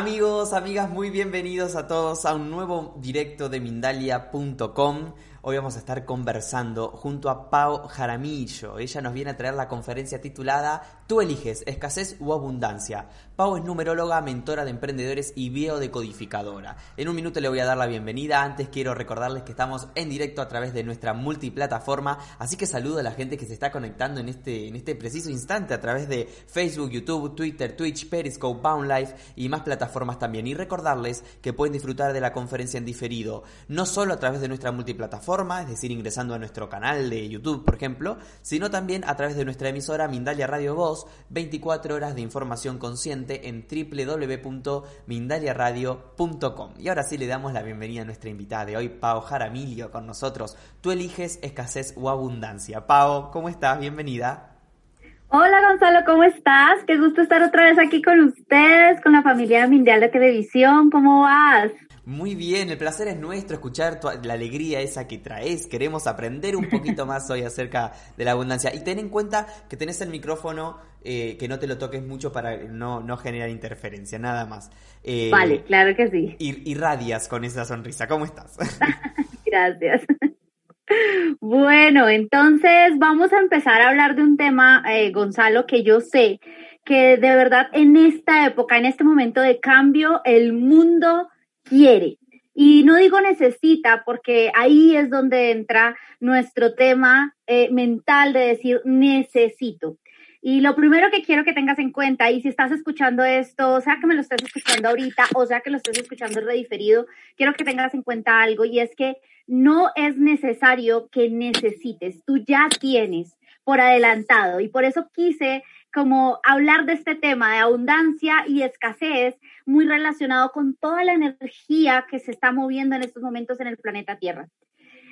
Amigos, amigas, muy bienvenidos a todos a un nuevo directo de Mindalia.com. Hoy vamos a estar conversando junto a Pau Jaramillo. Ella nos viene a traer la conferencia titulada Tú eliges, escasez u abundancia. Pau es numeróloga, mentora de emprendedores y biodecodificadora. En un minuto le voy a dar la bienvenida. Antes quiero recordarles que estamos en directo a través de nuestra multiplataforma. Así que saludo a la gente que se está conectando en este, en este preciso instante a través de Facebook, YouTube, Twitter, Twitch, Periscope, Boundlife y más plataformas también. Y recordarles que pueden disfrutar de la conferencia en diferido, no solo a través de nuestra multiplataforma, es decir, ingresando a nuestro canal de YouTube, por ejemplo, sino también a través de nuestra emisora Mindalia Radio Voz, 24 horas de información consciente en www.mindaliaradio.com. Y ahora sí le damos la bienvenida a nuestra invitada de hoy, Pau Jaramillo, con nosotros. Tú eliges escasez o abundancia. Pau, ¿cómo estás? Bienvenida. Hola Gonzalo, ¿cómo estás? Qué gusto estar otra vez aquí con ustedes, con la familia Mindial de Televisión. ¿Cómo vas? Muy bien, el placer es nuestro escuchar la alegría esa que traes. Queremos aprender un poquito más hoy acerca de la abundancia. Y ten en cuenta que tenés el micrófono, eh, que no te lo toques mucho para no, no generar interferencia, nada más. Eh, vale, claro que sí. Irradias con esa sonrisa. ¿Cómo estás? Gracias. Bueno, entonces vamos a empezar a hablar de un tema, eh, Gonzalo, que yo sé que de verdad en esta época, en este momento de cambio, el mundo quiere. Y no digo necesita, porque ahí es donde entra nuestro tema eh, mental de decir necesito. Y lo primero que quiero que tengas en cuenta, y si estás escuchando esto, o sea que me lo estés escuchando ahorita, o sea que lo estés escuchando rediferido, quiero que tengas en cuenta algo, y es que no es necesario que necesites, tú ya tienes por adelantado. Y por eso quise como hablar de este tema de abundancia y escasez, muy relacionado con toda la energía que se está moviendo en estos momentos en el planeta Tierra.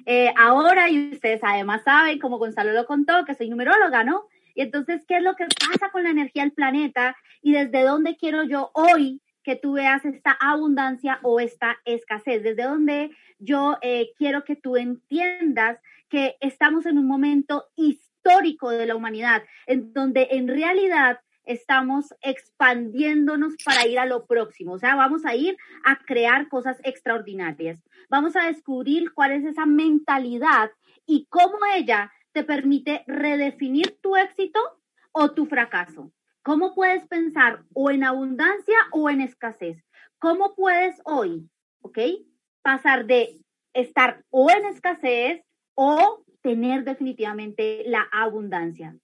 Eh, ahora, y ustedes además saben, como Gonzalo lo contó, que soy numeróloga, ¿no? Y entonces, ¿qué es lo que pasa con la energía del planeta y desde dónde quiero yo hoy que tú veas esta abundancia o esta escasez? Desde dónde yo eh, quiero que tú entiendas que estamos en un momento histórico de la humanidad, en donde en realidad estamos expandiéndonos para ir a lo próximo. O sea, vamos a ir a crear cosas extraordinarias. Vamos a descubrir cuál es esa mentalidad y cómo ella te permite redefinir tu éxito o tu fracaso. ¿Cómo puedes pensar o en abundancia o en escasez? ¿Cómo puedes hoy, ok, pasar de estar o en escasez o tener definitivamente la abundancia.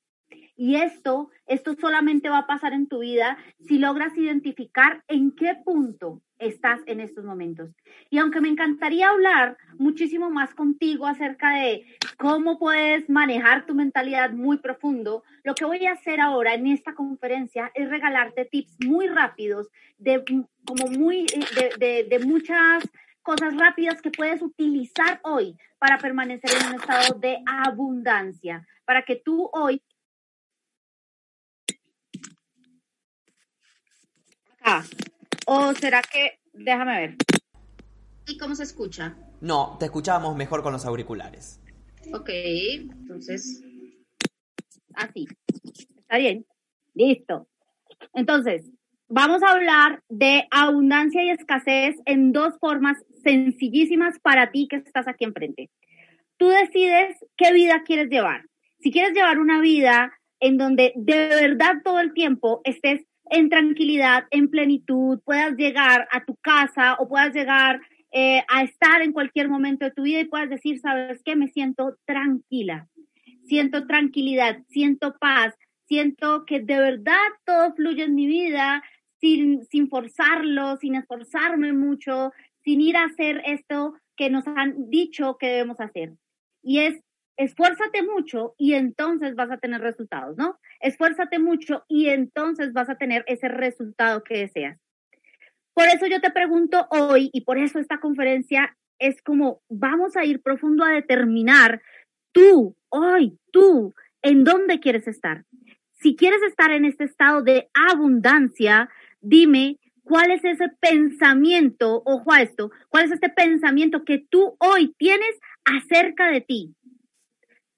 Y esto, esto solamente va a pasar en tu vida si logras identificar en qué punto estás en estos momentos. Y aunque me encantaría hablar muchísimo más contigo acerca de cómo puedes manejar tu mentalidad muy profundo, lo que voy a hacer ahora en esta conferencia es regalarte tips muy rápidos de como muy de, de muchas cosas rápidas que puedes utilizar hoy para permanecer en un estado de abundancia, para que tú hoy... Acá. ¿O será que... Déjame ver. ¿Y cómo se escucha? No, te escuchábamos mejor con los auriculares. Ok, entonces... Así. Está bien. Listo. Entonces, vamos a hablar de abundancia y escasez en dos formas sencillísimas para ti que estás aquí enfrente. Tú decides qué vida quieres llevar. Si quieres llevar una vida en donde de verdad todo el tiempo estés en tranquilidad, en plenitud, puedas llegar a tu casa o puedas llegar eh, a estar en cualquier momento de tu vida y puedas decir, sabes qué, me siento tranquila, siento tranquilidad, siento paz, siento que de verdad todo fluye en mi vida sin, sin forzarlo, sin esforzarme mucho, sin ir a hacer esto que nos han dicho que debemos hacer. Y es, esfuérzate mucho y entonces vas a tener resultados, ¿no? Esfuérzate mucho y entonces vas a tener ese resultado que deseas. Por eso yo te pregunto hoy, y por eso esta conferencia es como, vamos a ir profundo a determinar tú, hoy, tú, en dónde quieres estar. Si quieres estar en este estado de abundancia, dime cuál es ese pensamiento, ojo a esto, cuál es este pensamiento que tú hoy tienes acerca de ti.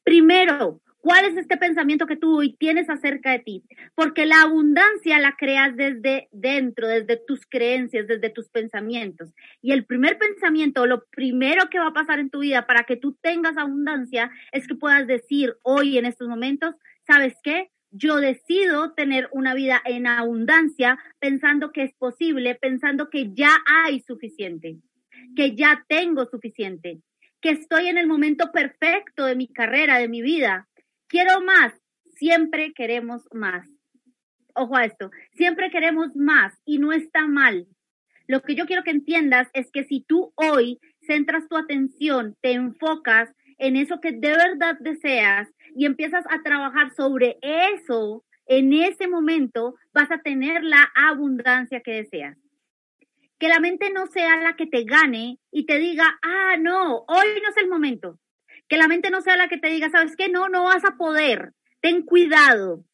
Primero, ¿cuál es este pensamiento que tú hoy tienes acerca de ti? Porque la abundancia la creas desde dentro, desde tus creencias, desde tus pensamientos. Y el primer pensamiento, lo primero que va a pasar en tu vida para que tú tengas abundancia es que puedas decir hoy en estos momentos, ¿sabes qué? yo decido tener una vida en abundancia pensando que es posible, pensando que ya hay suficiente, que ya tengo suficiente, estoy en el momento perfecto de mi carrera, de mi vida. Quiero más, siempre queremos más. Ojo a esto, siempre queremos más y no está mal. Lo que yo quiero que entiendas es que si tú hoy centras tu atención, te enfocas en eso que de verdad deseas y empiezas a trabajar sobre eso, en ese momento vas a tener la abundancia que deseas. Que la mente no sea la que te gane y te diga, ah, no, hoy no es el momento. Que la mente no sea la que te diga, sabes qué, no, no vas a poder, ten cuidado.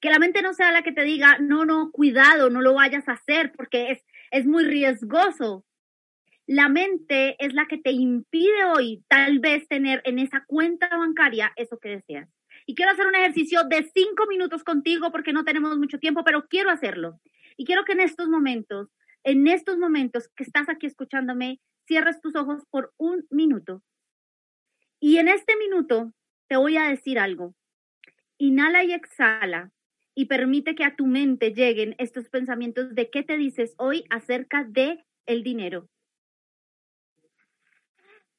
Que la mente no sea la que te diga, no, no, cuidado, no lo vayas a hacer porque es, es muy riesgoso la mente es la que te impide hoy tal vez tener en esa cuenta bancaria eso que deseas. Y quiero hacer un ejercicio de cinco minutos contigo porque no tenemos mucho tiempo, pero quiero hacerlo. Y quiero que en estos momentos, en estos momentos que estás aquí escuchándome, cierres tus ojos por un minuto. Y en este minuto te voy a decir algo. Inhala y exhala y permite que a tu mente lleguen estos pensamientos de qué te dices hoy acerca de el dinero.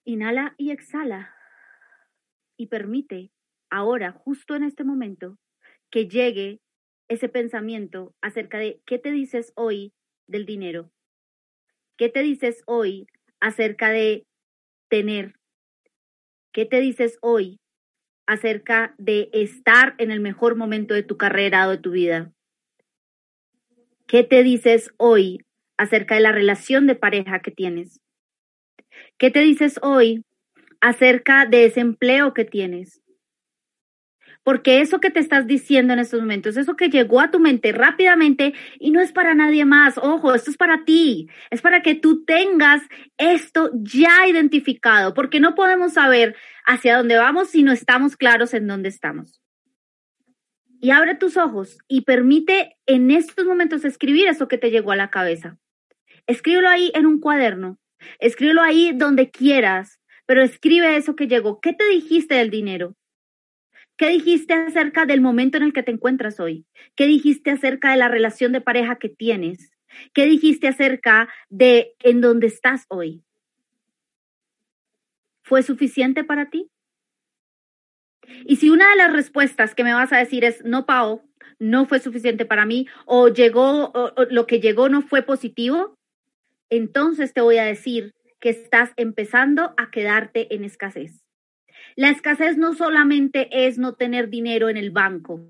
Inhala y exhala y permite ahora, justo en este momento, que llegue ese pensamiento acerca de qué te dices hoy del dinero, qué te dices hoy acerca de tener, qué te dices hoy acerca de estar en el mejor momento de tu carrera o de tu vida, qué te dices hoy acerca de la relación de pareja que tienes, ¿Qué te dices hoy acerca de ese empleo que tienes? Porque eso que te estás diciendo en estos momentos, eso que llegó a tu mente rápidamente y no es para nadie más, ojo, esto es para ti, es para que tú tengas esto ya identificado, porque no podemos saber hacia dónde vamos si no estamos claros en dónde estamos. Y abre tus ojos y permite en estos momentos escribir eso que te llegó a la cabeza. Escríbelo ahí en un cuaderno Escríbelo ahí donde quieras, pero escribe eso que llegó. ¿Qué te dijiste del dinero? ¿Qué dijiste acerca del momento en el que te encuentras hoy? ¿Qué dijiste acerca de la relación de pareja que tienes? ¿Qué dijiste acerca de en dónde estás hoy? ¿Fue suficiente para ti? Y si una de las respuestas que me vas a decir es no, Pao, no fue suficiente para mí, o llegó, o lo que llegó no fue positivo, entonces te voy a decir que estás empezando a quedarte en escasez. La escasez no solamente es no tener dinero en el banco,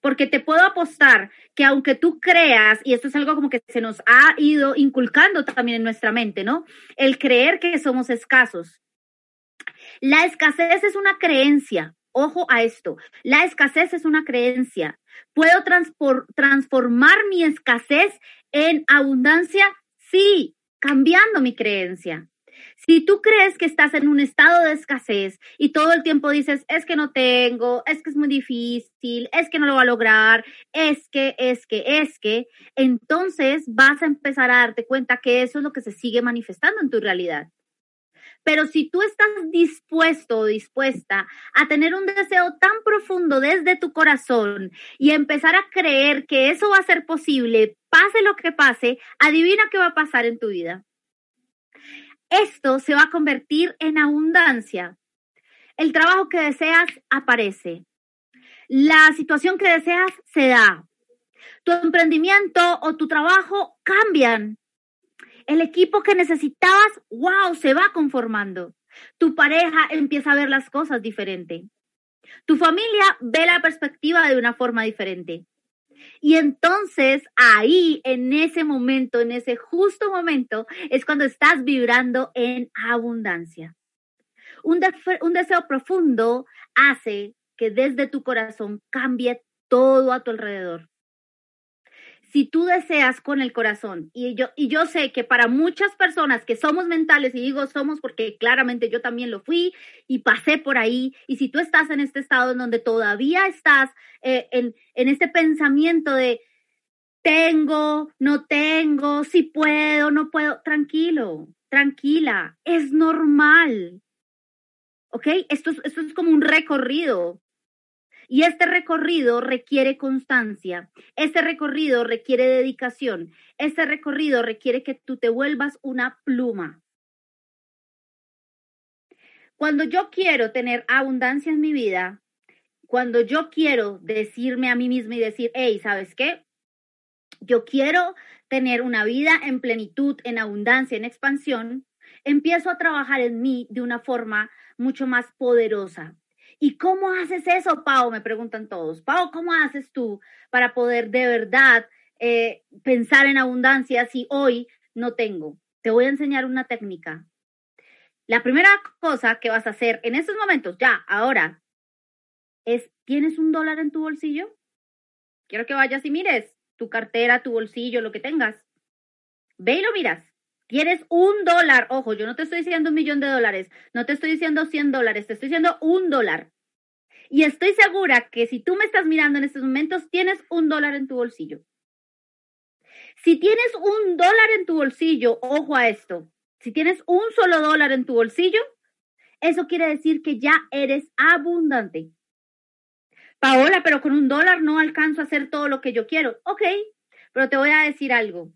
porque te puedo apostar que aunque tú creas, y esto es algo como que se nos ha ido inculcando también en nuestra mente, ¿no? El creer que somos escasos. La escasez es una creencia. Ojo a esto. La escasez es una creencia. ¿Puedo transformar mi escasez en abundancia? Sí, cambiando mi creencia. Si tú crees que estás en un estado de escasez y todo el tiempo dices, es que no tengo, es que es muy difícil, es que no lo va a lograr, es que, es que, es que, entonces vas a empezar a darte cuenta que eso es lo que se sigue manifestando en tu realidad. Pero si tú estás dispuesto o dispuesta a tener un deseo tan profundo desde tu corazón y empezar a creer que eso va a ser posible, pase lo que pase, adivina qué va a pasar en tu vida. Esto se va a convertir en abundancia. El trabajo que deseas aparece. La situación que deseas se da. Tu emprendimiento o tu trabajo cambian El equipo que necesitabas, wow, se va conformando. Tu pareja empieza a ver las cosas diferente. Tu familia ve la perspectiva de una forma diferente. Y entonces ahí, en ese momento, en ese justo momento, es cuando estás vibrando en abundancia. Un, deseo profundo hace que desde tu corazón cambie todo a tu alrededor si tú deseas con el corazón, y yo, y yo sé que para muchas personas que somos mentales, y digo somos porque claramente yo también lo fui y pasé por ahí, y si tú estás en este estado en donde todavía estás eh, en, en este pensamiento de tengo, no tengo, si puedo, no puedo, tranquilo, tranquila, es normal. ¿Ok? Esto, esto es como un recorrido. Y este recorrido requiere constancia, este recorrido requiere dedicación, este recorrido requiere que tú te vuelvas una pluma. Cuando yo quiero tener abundancia en mi vida, cuando yo quiero decirme a mí misma y decir, hey, ¿sabes qué? Yo quiero tener una vida en plenitud, en abundancia, en expansión, empiezo a trabajar en mí de una forma mucho más poderosa, ¿Y cómo haces eso, Pau? Me preguntan todos. Pau, ¿cómo haces tú para poder de verdad eh, pensar en abundancia si hoy no tengo? Te voy a enseñar una técnica. La primera cosa que vas a hacer en estos momentos, ya, ahora, es, ¿tienes un dólar en tu bolsillo? Quiero que vayas y mires tu cartera, tu bolsillo, lo que tengas. Ve y lo miras. Tienes un dólar, ojo, yo no te estoy diciendo un millón de dólares, no te estoy diciendo 100 dólares, te estoy diciendo un dólar. Y estoy segura que si tú me estás mirando en estos momentos, tienes un dólar en tu bolsillo. Si tienes un dólar en tu bolsillo, ojo a esto, si tienes un solo dólar en tu bolsillo, eso quiere decir que ya eres abundante. Paola, pero con un dólar no alcanzo a hacer todo lo que yo quiero. Ok, pero te voy a decir algo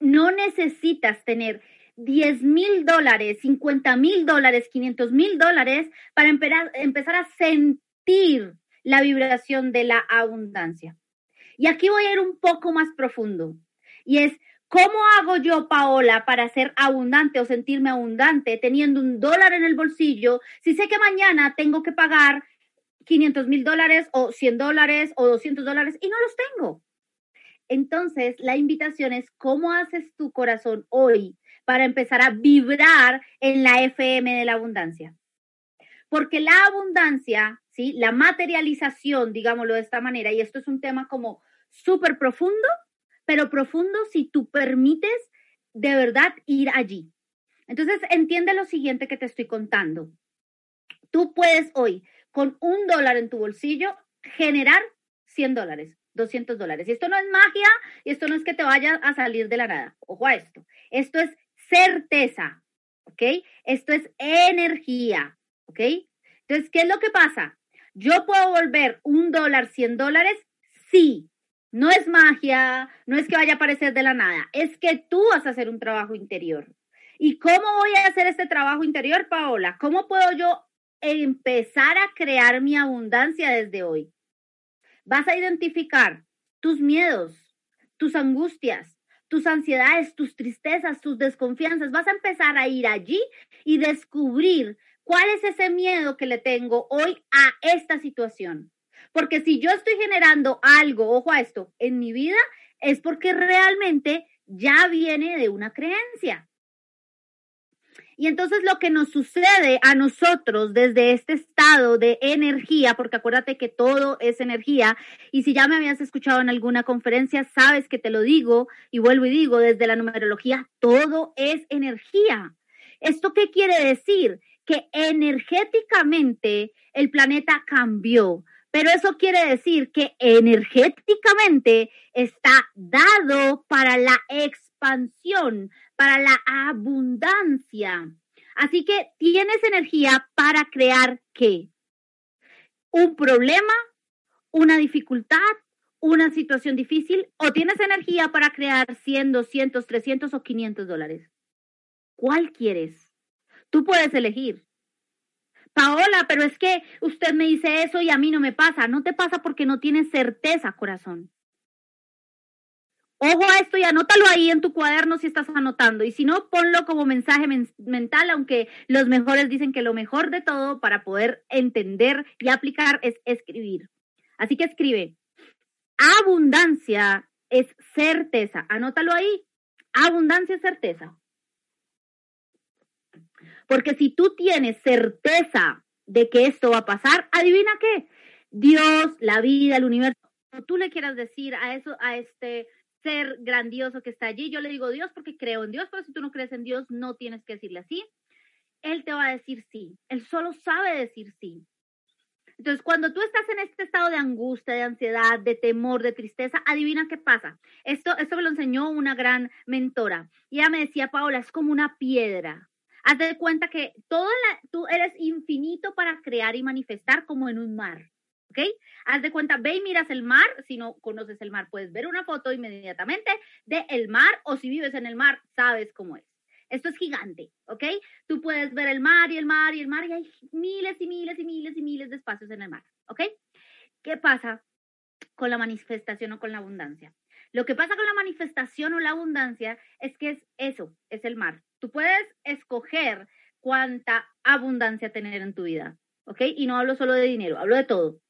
no necesitas tener 10 mil dólares, 50 mil dólares, 500 mil dólares para empezar a sentir la vibración de la abundancia. Y aquí voy a ir un poco más profundo. Y es, ¿cómo hago yo, Paola, para ser abundante o sentirme abundante teniendo un dólar en el bolsillo si sé que mañana tengo que pagar 500 mil dólares o 100 dólares o 200 dólares y no los tengo? Entonces, la invitación es cómo haces tu corazón hoy para empezar a vibrar en la FM de la abundancia. Porque la abundancia, ¿sí? La materialización, digámoslo de esta manera, y esto es un tema como súper profundo, pero profundo si tú permites de verdad ir allí. Entonces, entiende lo siguiente que te estoy contando. Tú puedes hoy, con un dólar en tu bolsillo, generar 100 dólares. 200 dólares. Y esto no es magia y esto no es que te vaya a salir de la nada. Ojo a esto. Esto es certeza, ¿ok? Esto es energía, ¿ok? Entonces, ¿qué es lo que pasa? Yo puedo volver un dólar, 100 dólares, sí. No es magia, no es que vaya a aparecer de la nada, es que tú vas a hacer un trabajo interior. ¿Y cómo voy a hacer este trabajo interior, Paola? ¿Cómo puedo yo empezar a crear mi abundancia desde hoy? Vas a identificar tus miedos, tus angustias, tus ansiedades, tus tristezas, tus desconfianzas. Vas a empezar a ir allí y descubrir cuál es ese miedo que le tengo hoy a esta situación. Porque si yo estoy generando algo, ojo a esto, en mi vida, es porque realmente ya viene de una creencia. Y entonces lo que nos sucede a nosotros desde este estado de energía, porque acuérdate que todo es energía, y si ya me habías escuchado en alguna conferencia, sabes que te lo digo y vuelvo y digo, desde la numerología, todo es energía. ¿Esto qué quiere decir? Que energéticamente el planeta cambió, pero eso quiere decir que energéticamente está dado para la expansión, para la abundancia. Así que tienes energía para crear qué? Un problema, una dificultad, una situación difícil o tienes energía para crear 100, 200, 300 o 500 dólares. ¿Cuál quieres? Tú puedes elegir. Paola, pero es que usted me dice eso y a mí no me pasa. No te pasa porque no tienes certeza, corazón. Ojo a esto y anótalo ahí en tu cuaderno si estás anotando. Y si no, ponlo como mensaje mental, aunque los mejores dicen que lo mejor de todo para poder entender y aplicar es escribir. Así que escribe. Abundancia es certeza. Anótalo ahí. Abundancia es certeza. Porque si tú tienes certeza de que esto va a pasar, adivina qué. Dios, la vida, el universo, tú le quieras decir a eso, a este ser grandioso que está allí. Yo le digo Dios porque creo en Dios, pero si tú no crees en Dios, no tienes que decirle así. Él te va a decir sí. Él solo sabe decir sí. Entonces, cuando tú estás en este estado de angustia, de ansiedad, de temor, de tristeza, adivina qué pasa. Esto, esto me lo enseñó una gran mentora. Y ella me decía, Paola, es como una piedra. Haz de cuenta que todo tú eres infinito para crear y manifestar como en un mar. ¿Ok? Haz de cuenta, ve y miras el mar, si no conoces el mar, puedes ver una foto inmediatamente de el mar o si vives en el mar, sabes cómo es. Esto es gigante, ¿ok? Tú puedes ver el mar y el mar y el mar y hay miles y miles y miles y miles de espacios en el mar, ¿ok? ¿Qué pasa con la manifestación o con la abundancia? Lo que pasa con la manifestación o la abundancia es que es eso, es el mar. Tú puedes escoger cuánta abundancia tener en tu vida, ¿ok? Y no hablo solo de dinero, hablo de todo.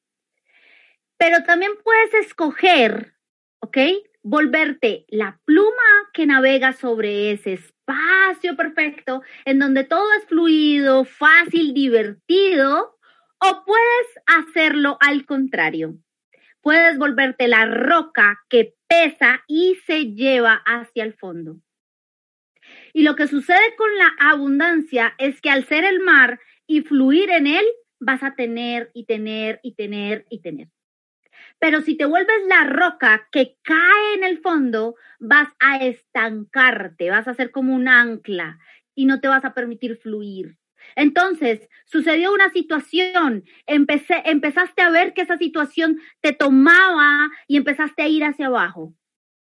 Pero también puedes escoger, ¿ok? Volverte la pluma que navega sobre ese espacio perfecto, en donde todo es fluido, fácil, divertido, o puedes hacerlo al contrario. Puedes volverte la roca que pesa y se lleva hacia el fondo. Y lo que sucede con la abundancia es que al ser el mar y fluir en él, vas a tener y tener y tener y tener. Pero si te vuelves la roca que cae en el fondo, vas a estancarte, vas a ser como un ancla y no te vas a permitir fluir. Entonces, sucedió una situación, empecé, empezaste a ver que esa situación te tomaba y empezaste a ir hacia abajo,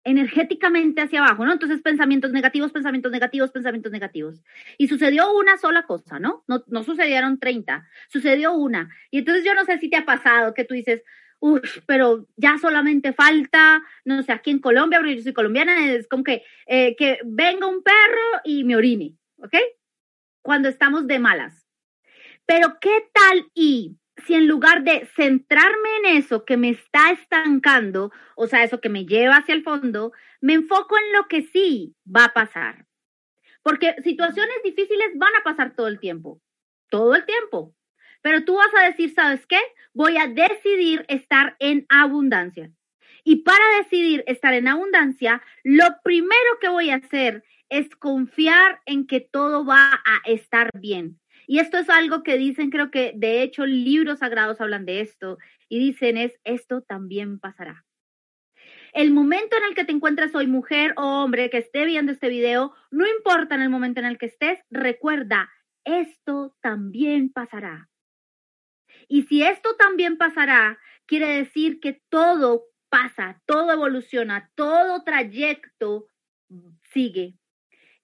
energéticamente hacia abajo, ¿no? Entonces, pensamientos negativos, pensamientos negativos, pensamientos negativos. Y sucedió una sola cosa, ¿no? No, no sucedieron 30, sucedió una. Y entonces yo no sé si te ha pasado que tú dices, Uf, pero ya solamente falta, no sé, aquí en Colombia, porque yo soy colombiana, es como que, eh, que venga un perro y me orine, ¿ok? Cuando estamos de malas. Pero ¿qué tal y si en lugar de centrarme en eso que me está estancando, o sea, eso que me lleva hacia el fondo, me enfoco en lo que sí va a pasar? Porque situaciones difíciles van a pasar todo el tiempo, todo el tiempo. Pero tú vas a decir, ¿sabes qué? Voy a decidir estar en abundancia. Y para decidir estar en abundancia, lo primero que voy a hacer es confiar en que todo va a estar bien. Y esto es algo que dicen, creo que de hecho libros sagrados hablan de esto y dicen es, esto también pasará. El momento en el que te encuentres hoy, mujer o hombre que esté viendo este video, no importa en el momento en el que estés, recuerda, esto también pasará. Y si esto también pasará, quiere decir que todo pasa, todo evoluciona, todo trayecto sigue.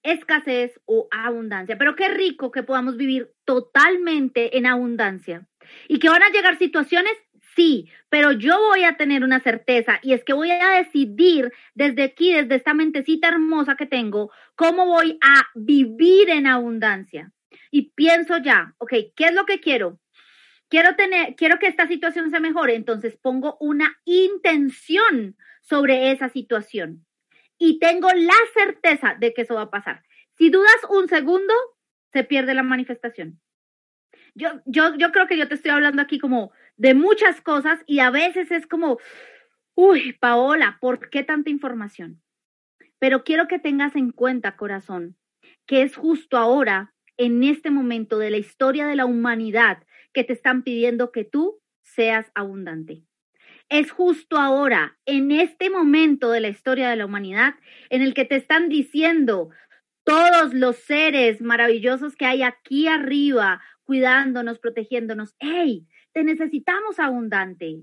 Escasez o abundancia. Pero qué rico que podamos vivir totalmente en abundancia. Y que van a llegar situaciones, sí, pero yo voy a tener una certeza y es que voy a decidir desde aquí, desde esta mentecita hermosa que tengo, cómo voy a vivir en abundancia. Y pienso ya, ok, ¿qué es lo que quiero? Quiero tener, quiero que esta situación se mejore, entonces pongo una intención sobre esa situación y tengo la certeza de que eso va a pasar. Si dudas un segundo, se pierde la manifestación. Yo, yo, yo creo que yo te estoy hablando aquí como de muchas cosas y a veces es como, uy, Paola, ¿por qué tanta información? Pero quiero que tengas en cuenta, corazón, que es justo ahora, en este momento de la historia de la humanidad, que te están pidiendo que tú seas abundante. Es justo ahora, en este momento de la historia de la humanidad, en el que te están diciendo todos los seres maravillosos que hay aquí arriba, cuidándonos, protegiéndonos, hey, te necesitamos abundante.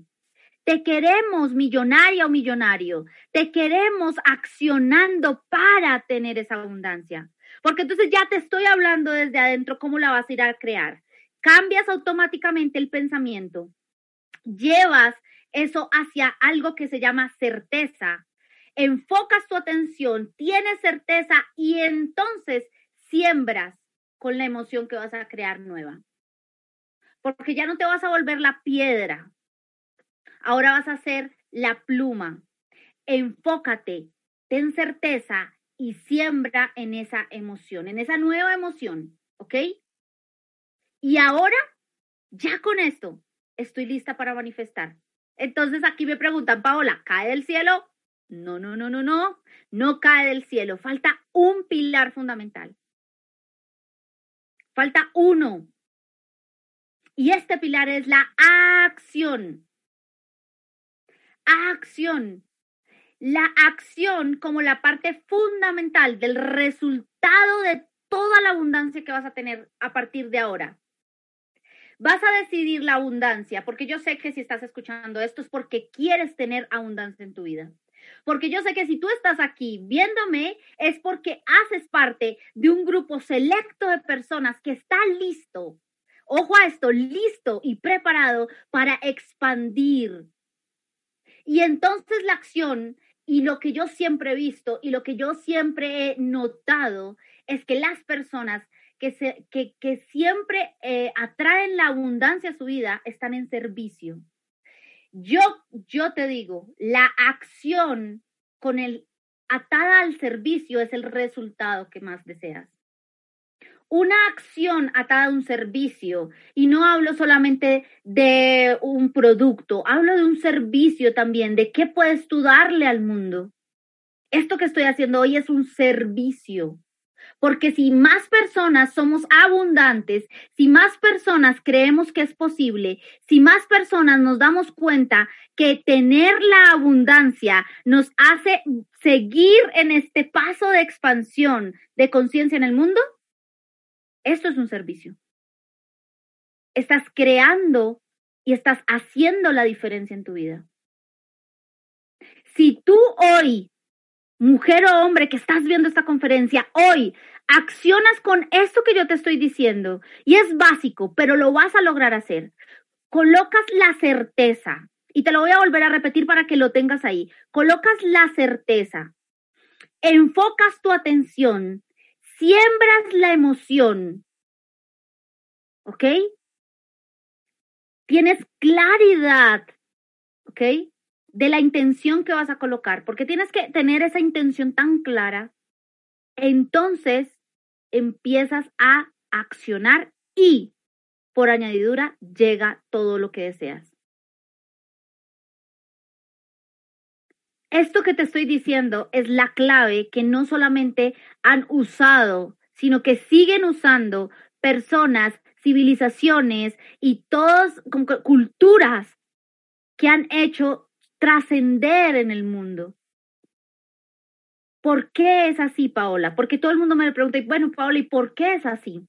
Te queremos millonaria o millonario. Te queremos accionando para tener esa abundancia. Porque entonces ya te estoy hablando desde adentro cómo la vas a ir a crear cambias automáticamente el pensamiento, llevas eso hacia algo que se llama certeza. enfocas tu atención, tienes certeza y entonces siembras con la emoción que vas a crear nueva. Porque ya no te vas a volver la piedra, ahora vas a ser la pluma. Enfócate, ten certeza y siembra en esa emoción, en esa nueva emoción, ¿ok? Y ahora, ya con esto, estoy lista para manifestar. Entonces aquí me preguntan, Paola, ¿cae del cielo? No, no, no, no, no, no cae del cielo. Falta un pilar fundamental. Falta uno. Y este pilar es la acción. Acción. La acción como la parte fundamental del resultado de toda la abundancia que vas a tener a partir de ahora. Vas a decidir la abundancia, porque yo sé que si estás escuchando esto es porque quieres tener abundancia en tu vida. Porque yo sé que si tú estás aquí viéndome es porque haces parte de un grupo selecto de personas que está listo, ojo a esto, listo y preparado para expandir. Y entonces la acción y lo que yo siempre he visto y lo que yo siempre he notado es que las personas que, se, que, que siempre eh, atraen la abundancia a su vida están en servicio. Yo, yo te digo, la acción con el atada al servicio es el resultado que más deseas. Una acción atada a un servicio, y no hablo solamente de un producto, hablo de un servicio también, de qué puedes tú darle al mundo. Esto que estoy haciendo hoy es un servicio. Porque si más personas somos abundantes, si más personas creemos que es posible, si más personas nos damos cuenta que tener la abundancia nos hace seguir en este paso de expansión de conciencia en el mundo, esto es un servicio. Estás creando y estás haciendo la diferencia en tu vida. Si tú hoy mujer o hombre que estás viendo esta conferencia, hoy accionas con esto que yo te estoy diciendo y es básico, pero lo vas a lograr hacer. Colocas la certeza y te lo voy a volver a repetir para que lo tengas ahí. Colocas la certeza, enfocas tu atención, siembras la emoción, ¿ok? Tienes claridad, ¿ok? De la intención que vas a colocar, porque tienes que tener esa intención tan clara, entonces empiezas a accionar y por añadidura llega todo lo que deseas. Esto que te estoy diciendo es la clave que no solamente han usado, sino que siguen usando personas, civilizaciones y todas culturas que han hecho trascender en el mundo. ¿Por qué es así, Paola? Porque todo el mundo me pregunta, bueno, Paola, ¿y por qué es así?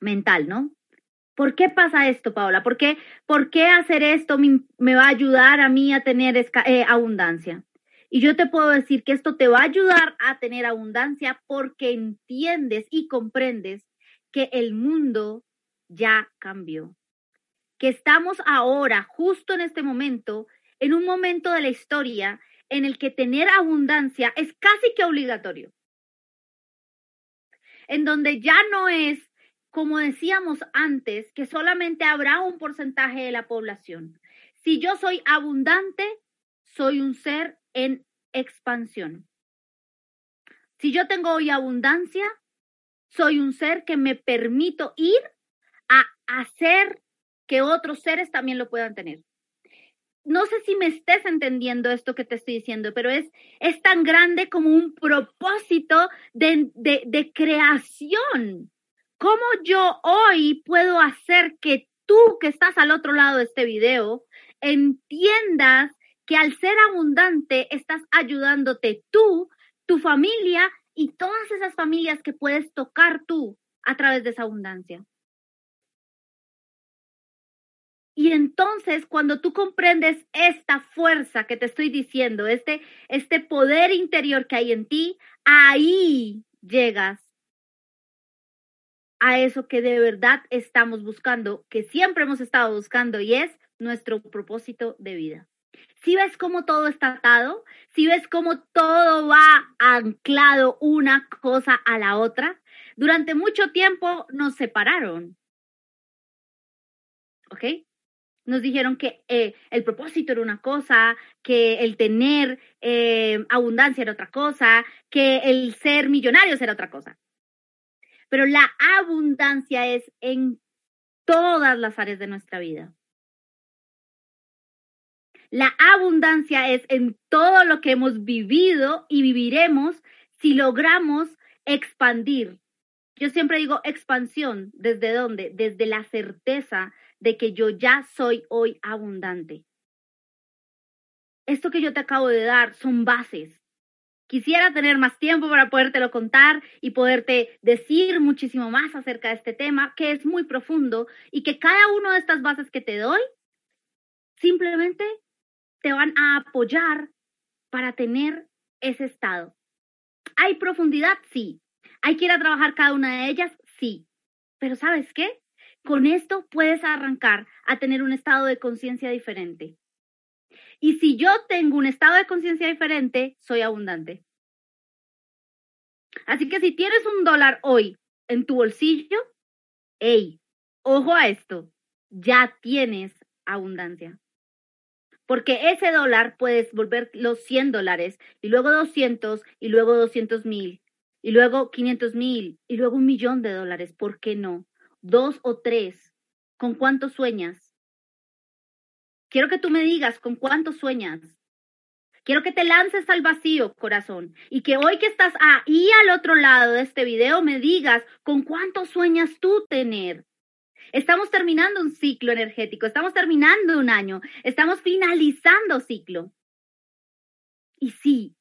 Mental, ¿no? ¿Por qué pasa esto, Paola? ¿Por qué, por qué hacer esto me, va a ayudar a mí a tener eh, abundancia? Y yo te puedo decir que esto te va a ayudar a tener abundancia porque entiendes y comprendes que el mundo ya cambió. Que estamos ahora, justo en este momento, en un momento de la historia en el que tener abundancia es casi que obligatorio. En donde ya no es, como decíamos antes, que solamente habrá un porcentaje de la población. Si yo soy abundante, soy un ser en expansión. Si yo tengo hoy abundancia, soy un ser que me permito ir a hacer que otros seres también lo puedan tener no sé si me estés entendiendo esto que te estoy diciendo, pero es, es tan grande como un propósito de, de, de creación. ¿Cómo yo hoy puedo hacer que tú que estás al otro lado de este video entiendas que al ser abundante estás ayudándote tú, tu familia y todas esas familias que puedes tocar tú a través de esa abundancia? Y entonces, cuando tú comprendes esta fuerza que te estoy diciendo, este, este poder interior que hay en ti, ahí llegas a eso que de verdad estamos buscando, que siempre hemos estado buscando y es nuestro propósito de vida. Si ves cómo todo está atado, si ves cómo todo va anclado una cosa a la otra, durante mucho tiempo nos separaron. ¿Ok? Nos dijeron que eh, el propósito era una cosa, que el tener eh, abundancia era otra cosa, que el ser millonarios era otra cosa. Pero la abundancia es en todas las áreas de nuestra vida. La abundancia es en todo lo que hemos vivido y viviremos si logramos expandir. Yo siempre digo expansión, ¿desde dónde? Desde la certeza de que yo ya soy hoy abundante. Esto que yo te acabo de dar son bases. Quisiera tener más tiempo para podértelo contar y poderte decir muchísimo más acerca de este tema, que es muy profundo y que cada una de estas bases que te doy simplemente te van a apoyar para tener ese estado. ¿Hay profundidad? Sí. ¿Hay que ir a trabajar cada una de ellas? Sí. Pero ¿sabes qué? Con esto puedes arrancar a tener un estado de conciencia diferente. Y si yo tengo un estado de conciencia diferente, soy abundante. Así que si tienes un dólar hoy en tu bolsillo, hey, ojo a esto, ya tienes abundancia. Porque ese dólar puedes volver los 100 dólares y luego 200 y luego 200 mil y luego 500 mil y luego un millón de dólares. ¿Por qué no? Dos o tres. ¿Con cuánto sueñas? Quiero que tú me digas con cuánto sueñas. Quiero que te lances al vacío, corazón, y que hoy que estás ahí al otro lado de este video me digas con cuánto sueñas tú tener. Estamos terminando un ciclo energético, estamos terminando un año, estamos finalizando ciclo. Y sí,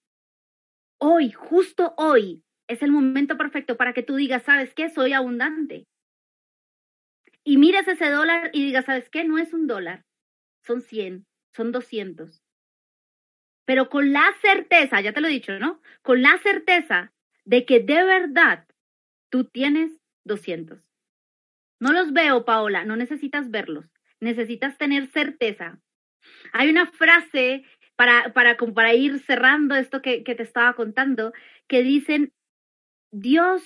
hoy, justo hoy, es el momento perfecto para que tú digas, ¿sabes qué? Soy abundante. Y mires ese dólar y digas, ¿sabes qué? No es un dólar, son 100, son 200 pero con la certeza, ya te lo he dicho, ¿no? Con la certeza de que de verdad tú tienes 200. No los veo, Paola, no necesitas verlos, necesitas tener certeza. Hay una frase para, para, para ir cerrando esto que, que te estaba contando, que dicen, Dios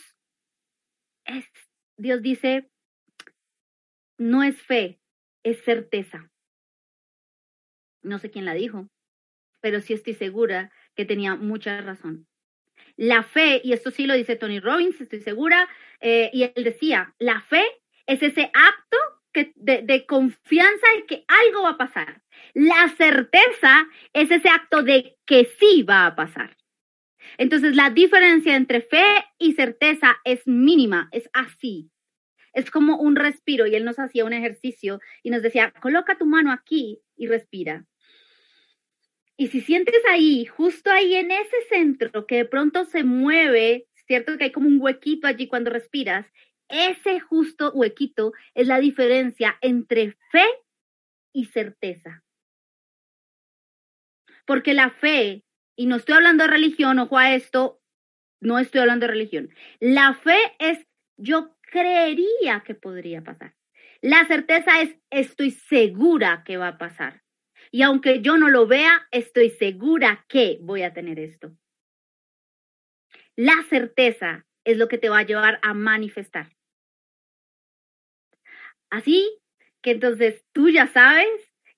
es, Dios dice, no es fe, es certeza. No sé quién la dijo, pero sí estoy segura que tenía mucha razón. La fe, y esto sí lo dice Tony Robbins, estoy segura, eh, y él decía, la fe es ese acto de, de confianza en que algo va a pasar. La certeza es ese acto de que sí va a pasar. Entonces, la diferencia entre fe y certeza es mínima, es así. Es como un respiro y él nos hacía un ejercicio y nos decía, coloca tu mano aquí y respira. Y si sientes ahí, justo ahí en ese centro, que de pronto se mueve, ¿cierto? Que hay como un huequito allí cuando respiras, ese justo huequito es la diferencia entre fe y certeza. Porque la fe, y no estoy hablando de religión, ojo a esto, no estoy hablando de religión. La fe es yo creería que podría pasar. La certeza es estoy segura que va a pasar. Y aunque yo no lo vea, estoy segura que voy a tener esto. La certeza es lo que te va a llevar a manifestar. Así que entonces tú ya sabes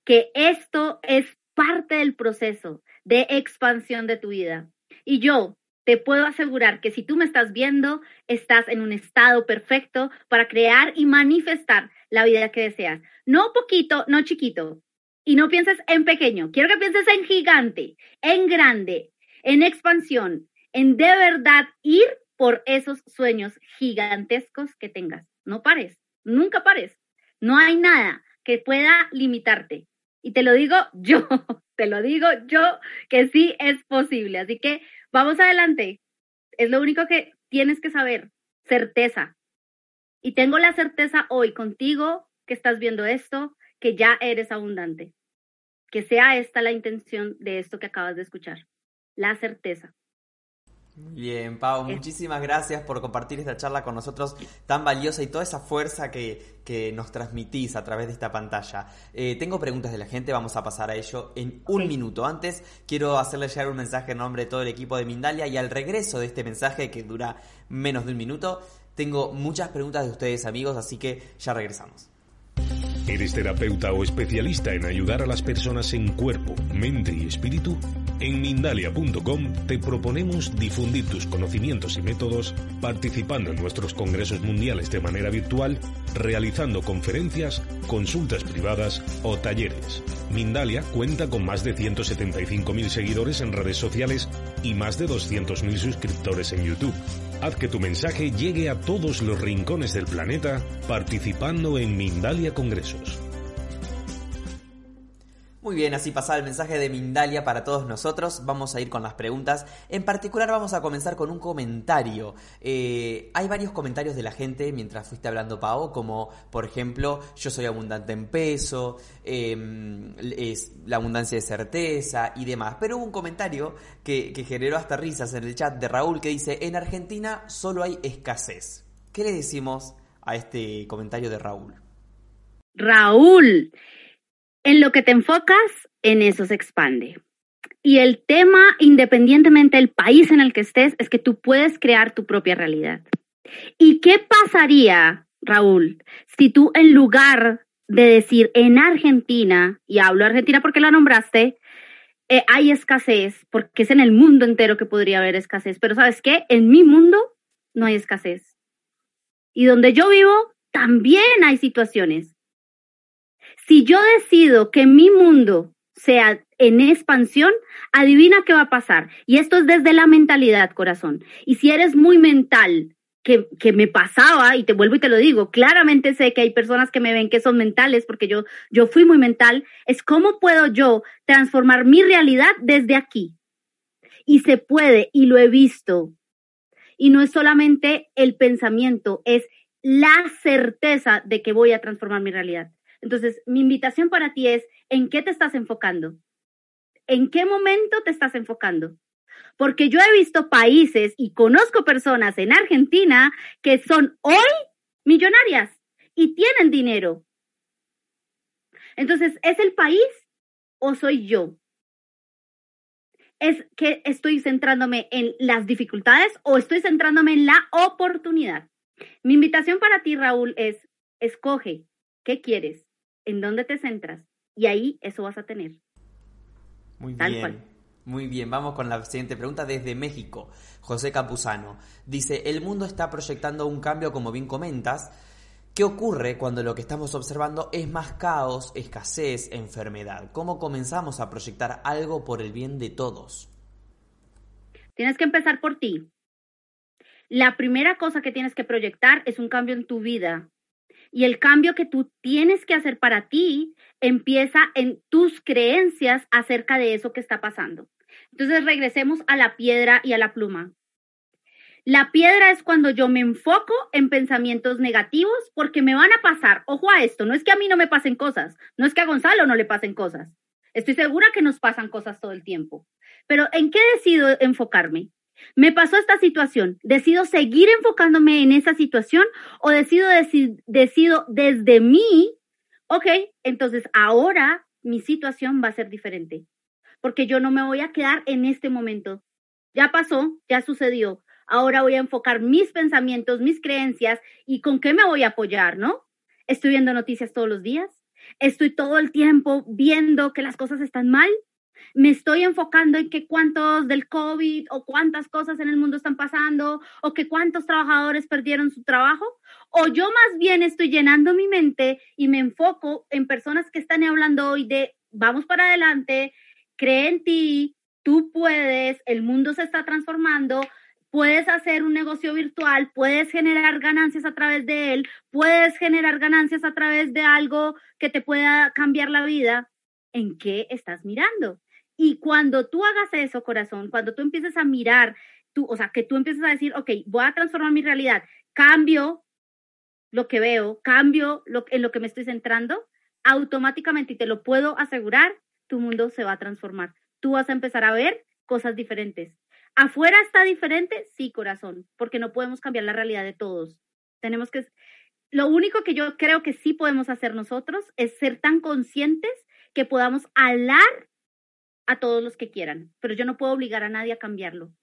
que esto es parte del proceso de expansión de tu vida. Y yo te puedo asegurar que si tú me estás viendo, estás en un estado perfecto para crear y manifestar la vida que deseas. No poquito, no chiquito, y no pienses en pequeño, quiero que pienses en gigante, en grande, en expansión, en de verdad ir por esos sueños gigantescos que tengas. No pares, nunca pares. No hay nada que pueda limitarte. Y te lo digo yo, te lo digo yo, que sí es posible. Así que vamos adelante. Es lo único que tienes que saber, certeza. Y tengo la certeza hoy contigo que estás viendo esto, que ya eres abundante. Que sea esta la intención de esto que acabas de escuchar, la certeza. Bien, Pau, muchísimas gracias por compartir esta charla con nosotros tan valiosa y toda esa fuerza que, que nos transmitís a través de esta pantalla. Eh, tengo preguntas de la gente, vamos a pasar a ello en un minuto. Antes, quiero hacerle llegar un mensaje en nombre de todo el equipo de Mindalia y al regreso de este mensaje que dura menos de un minuto, tengo muchas preguntas de ustedes amigos, así que ya regresamos. ¿Eres terapeuta o especialista en ayudar a las personas en cuerpo, mente y espíritu? En Mindalia.com te proponemos difundir tus conocimientos y métodos participando en nuestros congresos mundiales de manera virtual, realizando conferencias, consultas privadas o talleres. Mindalia cuenta con más de 175.000 seguidores en redes sociales y más de 200.000 suscriptores en YouTube. Haz que tu mensaje llegue a todos los rincones del planeta participando en Mindalia Congresos. Muy bien, así pasaba el mensaje de Mindalia para todos nosotros. Vamos a ir con las preguntas. En particular vamos a comenzar con un comentario. Eh, hay varios comentarios de la gente mientras fuiste hablando, Pau, como por ejemplo, yo soy abundante en peso, em, es la abundancia de certeza y demás. Pero hubo un comentario que, que generó hasta risas en el chat de Raúl que dice, en Argentina solo hay escasez. ¿Qué le decimos a este comentario de Raúl? Raúl, en lo que te enfocas, en eso se expande. Y el tema, independientemente del país en el que estés, es que tú puedes crear tu propia realidad. ¿Y qué pasaría, Raúl, si tú en lugar de decir en Argentina, y hablo Argentina porque la nombraste, eh, hay escasez, porque es en el mundo entero que podría haber escasez, pero ¿sabes qué? En mi mundo no hay escasez. Y donde yo vivo, también hay situaciones si yo decido que mi mundo sea en expansión, adivina qué va a pasar. Y esto es desde la mentalidad, corazón. Y si eres muy mental, que, que, me pasaba, y te vuelvo y te lo digo, claramente sé que hay personas que me ven que son mentales, porque yo, yo fui muy mental, es cómo puedo yo transformar mi realidad desde aquí. Y se puede, y lo he visto. Y no es solamente el pensamiento, es la certeza de que voy a transformar mi realidad. Entonces, mi invitación para ti es, ¿en qué te estás enfocando? ¿En qué momento te estás enfocando? Porque yo he visto países y conozco personas en Argentina que son hoy millonarias y tienen dinero. Entonces, ¿es el país o soy yo? ¿Es que estoy centrándome en las dificultades o estoy centrándome en la oportunidad? Mi invitación para ti, Raúl, es, escoge, ¿qué quieres? En dónde te centras y ahí eso vas a tener. Muy bien. Muy bien, vamos con la siguiente pregunta desde México. José Capuzano dice, el mundo está proyectando un cambio como bien comentas. ¿Qué ocurre cuando lo que estamos observando es más caos, escasez, enfermedad? ¿Cómo comenzamos a proyectar algo por el bien de todos? Tienes que empezar por ti. La primera cosa que tienes que proyectar es un cambio en tu vida, y el cambio que tú tienes que hacer para ti empieza en tus creencias acerca de eso que está pasando. Entonces regresemos a la piedra y a la pluma. La piedra es cuando yo me enfoco en pensamientos negativos porque me van a pasar. Ojo a esto, no es que a mí no me pasen cosas, no es que a Gonzalo no le pasen cosas. Estoy segura que nos pasan cosas todo el tiempo. Pero ¿en qué decido enfocarme? Me pasó esta situación. ¿Decido seguir enfocándome en esa situación o decido, decido desde mí, ok, entonces ahora mi situación va a ser diferente? Porque yo no me voy a quedar en este momento. Ya pasó, ya sucedió. Ahora voy a enfocar mis pensamientos, mis creencias y con qué me voy a apoyar, ¿no? Estoy viendo noticias todos los días. Estoy todo el tiempo viendo que las cosas están mal me estoy enfocando en que cuántos del COVID o cuántas cosas en el mundo están pasando o que cuántos trabajadores perdieron su trabajo, o yo más bien estoy llenando mi mente y me enfoco en personas que están hablando hoy de vamos para adelante, cree en ti, tú puedes, el mundo se está transformando, puedes hacer un negocio virtual, puedes generar ganancias a través de él, puedes generar ganancias a través de algo que te pueda cambiar la vida. ¿En qué estás mirando? Y cuando tú hagas eso, corazón, cuando tú empieces a mirar, tú, o sea, que tú empieces a decir, ok, voy a transformar mi realidad, cambio lo que veo, cambio lo, en lo que me estoy centrando, automáticamente, y te lo puedo asegurar, tu mundo se va a transformar. Tú vas a empezar a ver cosas diferentes. ¿Afuera está diferente? Sí, corazón, porque no podemos cambiar la realidad de todos. Tenemos que, lo único que yo creo que sí podemos hacer nosotros es ser tan conscientes que podamos alar a todos los que quieran, pero yo no puedo obligar a nadie a cambiarlo.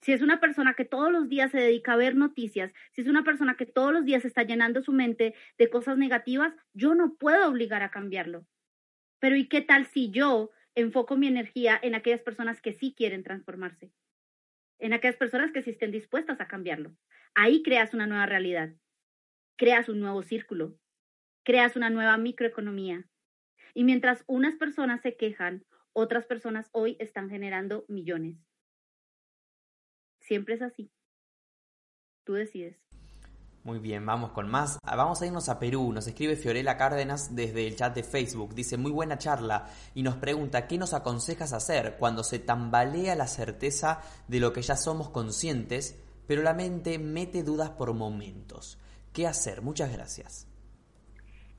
Si es una persona que todos los días se dedica a ver noticias, si es una persona que todos los días está llenando su mente de cosas negativas, yo no puedo obligar a cambiarlo. Pero ¿y qué tal si yo enfoco mi energía en aquellas personas que sí quieren transformarse? En aquellas personas que sí estén dispuestas a cambiarlo. Ahí creas una nueva realidad, creas un nuevo círculo, creas una nueva microeconomía. Y mientras unas personas se quejan, otras personas hoy están generando millones. Siempre es así. Tú decides. Muy bien, vamos con más. Ah, vamos a irnos a Perú. Nos escribe Fiorella Cárdenas desde el chat de Facebook. Dice, muy buena charla. Y nos pregunta, ¿qué nos aconsejas hacer cuando se tambalea la certeza de lo que ya somos conscientes, pero la mente mete dudas por momentos? ¿Qué hacer? Muchas gracias.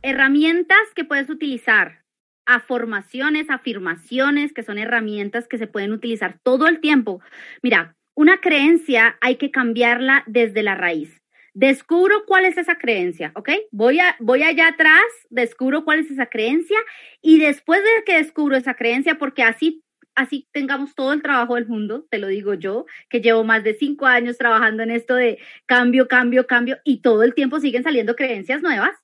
Herramientas que puedes utilizar. Afirmaciones, afirmaciones, que son herramientas que se pueden utilizar todo el tiempo. Mira, una creencia hay que cambiarla desde la raíz. Descubro cuál es esa creencia, ¿ok? Voy, a, voy allá atrás, descubro cuál es esa creencia y después de que descubro esa creencia, porque así, así tengamos todo el trabajo del mundo, te lo digo yo, que llevo más de cinco años trabajando en esto de cambio, cambio, cambio y todo el tiempo siguen saliendo creencias nuevas.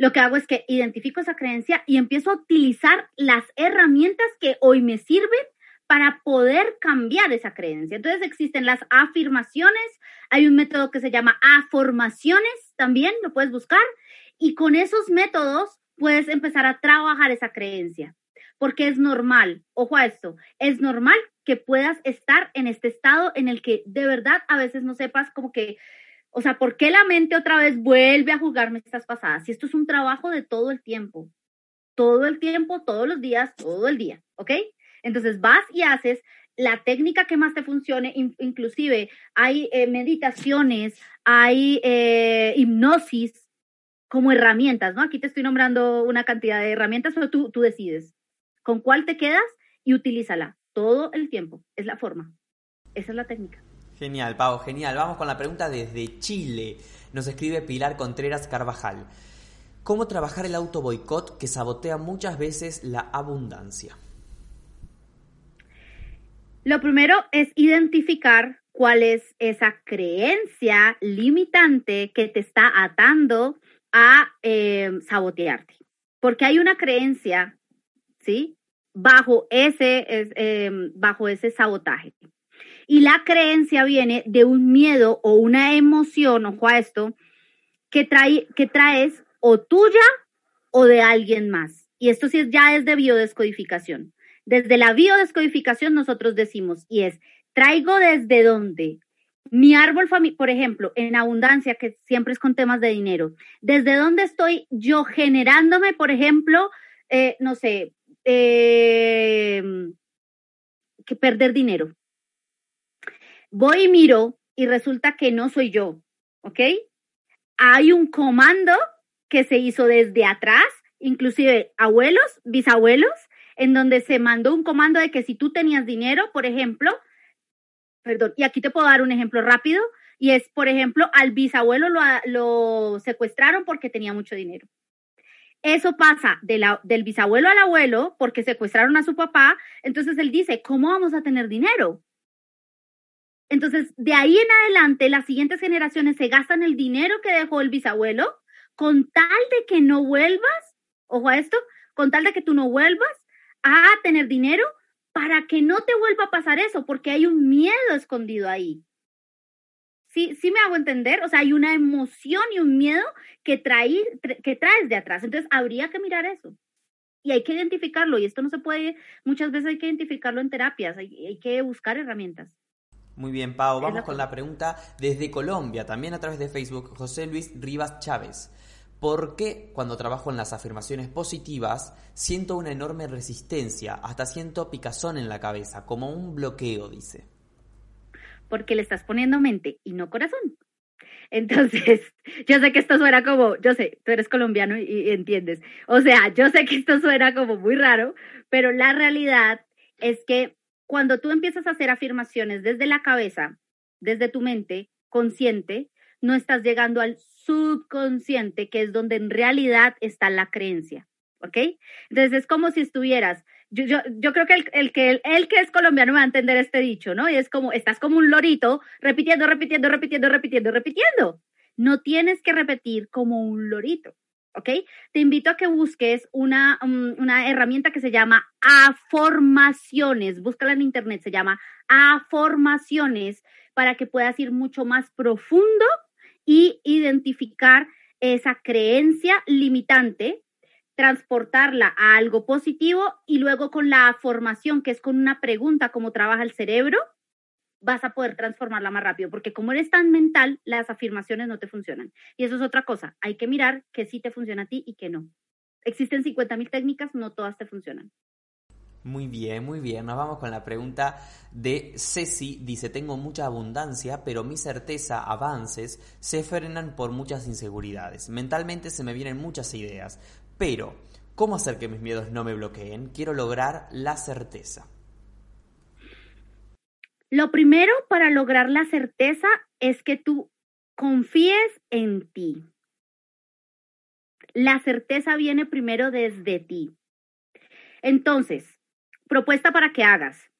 Lo que hago es que identifico esa creencia y empiezo a utilizar las herramientas que hoy me sirven para poder cambiar esa creencia. Entonces existen las afirmaciones, hay un método que se llama afirmaciones, también lo puedes buscar, y con esos métodos puedes empezar a trabajar esa creencia, porque es normal, ojo a esto, es normal que puedas estar en este estado en el que de verdad a veces no sepas como que, o sea, ¿por qué la mente otra vez vuelve a jugarme estas pasadas? Si esto es un trabajo de todo el tiempo, todo el tiempo, todos los días, todo el día, ¿ok? Entonces vas y haces la técnica que más te funcione, inclusive hay eh, meditaciones, hay eh, hipnosis como herramientas, ¿no? Aquí te estoy nombrando una cantidad de herramientas, pero tú, tú decides con cuál te quedas y utilízala todo el tiempo. Es la forma. Esa es la técnica. Genial, Pau, genial. Vamos con la pregunta desde Chile. Nos escribe Pilar Contreras Carvajal. ¿Cómo trabajar el auto boicot que sabotea muchas veces la abundancia? Lo primero es identificar cuál es esa creencia limitante que te está atando a em, sabotearte. Porque hay una creencia, ¿sí? Bajo ese, em, bajo ese sabotaje. Y la creencia viene de un miedo o una emoción, ojo a esto, que, trae, que traes o tuya o de alguien más. Y esto sí ya es de biodescodificación. Desde la biodescodificación nosotros decimos, y es, traigo desde dónde. Mi árbol familiar, por ejemplo, en abundancia, que siempre es con temas de dinero, ¿desde dónde estoy yo generándome, por ejemplo, eh, no sé, eh, que perder dinero? Voy y miro y resulta que no soy yo, ¿ok? Hay un comando que se hizo desde atrás, inclusive abuelos, bisabuelos, en donde se mandó un comando de que si tú tenías dinero, por ejemplo, perdón, y aquí te puedo dar un ejemplo rápido, y es, por ejemplo, al bisabuelo lo, secuestraron porque tenía mucho dinero. Eso pasa del bisabuelo al abuelo porque secuestraron a su papá, entonces él dice, ¿cómo vamos a tener dinero? Entonces, de ahí en adelante, las siguientes generaciones se gastan el dinero que dejó el bisabuelo con tal de que no vuelvas, ojo a esto, con tal de que tú no vuelvas a tener dinero para que no te vuelva a pasar eso, porque hay un miedo escondido ahí. Sí, sí me hago entender, o sea, hay una emoción y un miedo que, trae, que traes de atrás. Entonces, habría que mirar eso. Y hay que identificarlo, y esto no se puede, muchas veces hay que identificarlo en terapias, hay que buscar herramientas. Muy bien, Pau. Vamos con la pregunta desde Colombia, también a través de Facebook, José Luis Rivas Chávez. ¿Por qué cuando trabajo en las afirmaciones positivas siento una enorme resistencia, hasta siento picazón en la cabeza, como un bloqueo, dice? Porque le estás poniendo mente y no corazón. Entonces, yo sé que esto suena como, yo sé, tú eres colombiano y, y, entiendes. O sea, yo sé que esto suena como muy raro, pero la realidad es que cuando tú empiezas a hacer afirmaciones desde la cabeza, desde tu mente consciente, no estás llegando al subconsciente, que es donde en realidad está la creencia. ¿Ok? Entonces es como si estuvieras, yo, creo que el, que el, que es colombiano va a entender este dicho, ¿no? Y es como, estás como un lorito repitiendo, repitiendo, repitiendo, repitiendo, repitiendo. No tienes que repetir como un lorito. ¿Ok? Te invito a que busques una, um, una herramienta que se llama Aformaciones. Búscala en internet, se llama Aformaciones para que puedas ir mucho más profundo y identificar esa creencia limitante, transportarla a algo positivo y luego con la formación, que es con una pregunta, cómo trabaja el cerebro, vas a poder transformarla más rápido, porque como eres tan mental, las afirmaciones no te funcionan. Y eso es otra cosa, hay que mirar que sí te funciona a ti y que no. Existen 50.000 técnicas, no todas te funcionan. Muy bien, muy bien. Nos vamos con la pregunta de Ceci. Dice, tengo mucha abundancia, pero mi certeza, avances, se frenan por muchas inseguridades. Mentalmente se me vienen muchas ideas, pero ¿cómo hacer que mis miedos no me bloqueen? Quiero lograr la certeza. Lo primero para lograr la certeza es que tú confíes en ti. La certeza viene primero desde ti. Entonces, propuesta para que hagas.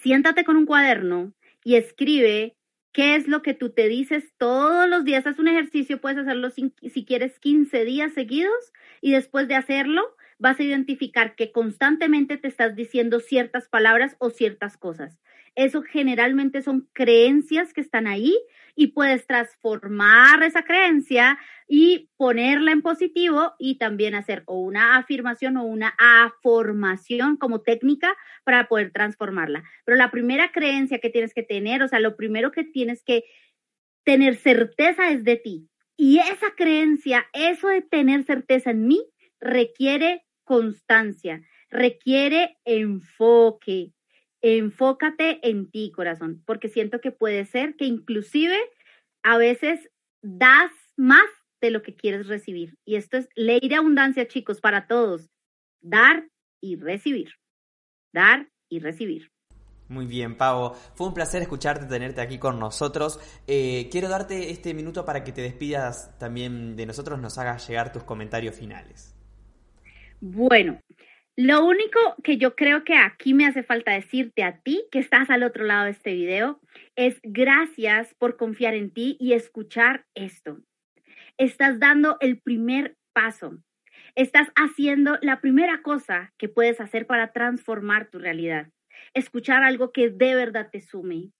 Siéntate con un cuaderno y escribe qué es lo que tú te dices todos los días. Haz un ejercicio, puedes hacerlo si, quieres 15 días seguidos y después de hacerlo vas a identificar que constantemente te estás diciendo ciertas palabras o ciertas cosas. Eso generalmente son creencias que están ahí y puedes transformar esa creencia y ponerla en positivo y también hacer o una afirmación o una afirmación como técnica para poder transformarla. Pero la primera creencia que tienes que tener, o sea, lo primero que tienes que tener certeza es de ti. Y esa creencia, eso de tener certeza en mí, requiere constancia, requiere enfoque, enfócate en ti, corazón, porque siento que puede ser que inclusive a veces das más de lo que quieres recibir. Y esto es ley de abundancia, chicos, para todos. Dar y recibir. Dar y recibir. Muy bien, Pavo. Fue un placer escucharte, tenerte aquí con nosotros. Eh, quiero darte este minuto para que te despidas también de nosotros, nos hagas llegar tus comentarios finales. Bueno, lo único que yo creo que aquí me hace falta decirte a ti que estás al otro lado de este video es gracias por confiar en ti y escuchar esto. Estás dando el primer paso. Estás haciendo la primera cosa que puedes hacer para transformar tu realidad. Escuchar algo que de verdad te sume.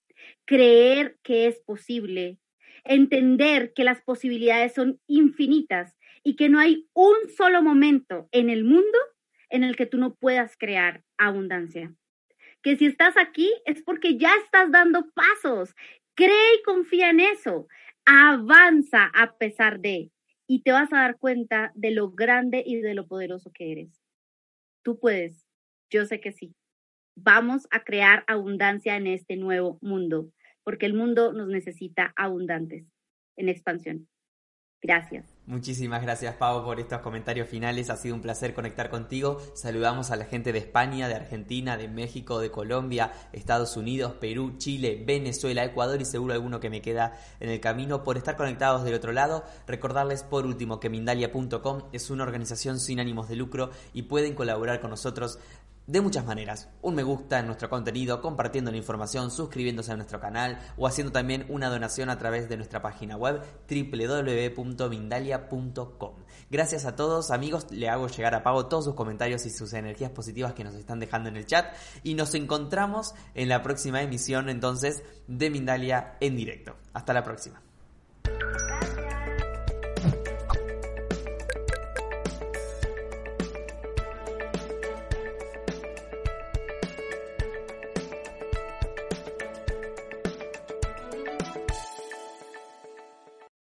Creer que es posible. Entender que las posibilidades son infinitas y que no hay un solo momento en el mundo en el que tú no puedas crear abundancia. Que si estás aquí es porque ya estás dando pasos. Cree y confía en eso. Avanza a pesar de. Y te vas a dar cuenta de lo grande y de lo poderoso que eres. Tú puedes. Yo sé que sí. Vamos a crear abundancia en este nuevo mundo, porque el mundo nos necesita abundantes en expansión. Gracias. Muchísimas gracias, Pau, por estos comentarios finales. Ha sido un placer conectar contigo. Saludamos a la gente de España, de Argentina, de México, de Colombia, Estados Unidos, Perú, Chile, Venezuela, Ecuador y seguro alguno que me queda en el camino por estar conectados del otro lado. Recordarles por último que Mindalia.com es una organización sin ánimos de lucro y pueden colaborar con nosotros de muchas maneras. Un me gusta en nuestro contenido, compartiendo la información, suscribiéndose a nuestro canal o haciendo también una donación a través de nuestra página web www.mindalia.com. Gracias a todos amigos, le hago llegar a Pago todos sus comentarios y sus energías positivas que nos están dejando en el chat y nos encontramos en la próxima emisión entonces de Mindalia en directo. Hasta la próxima.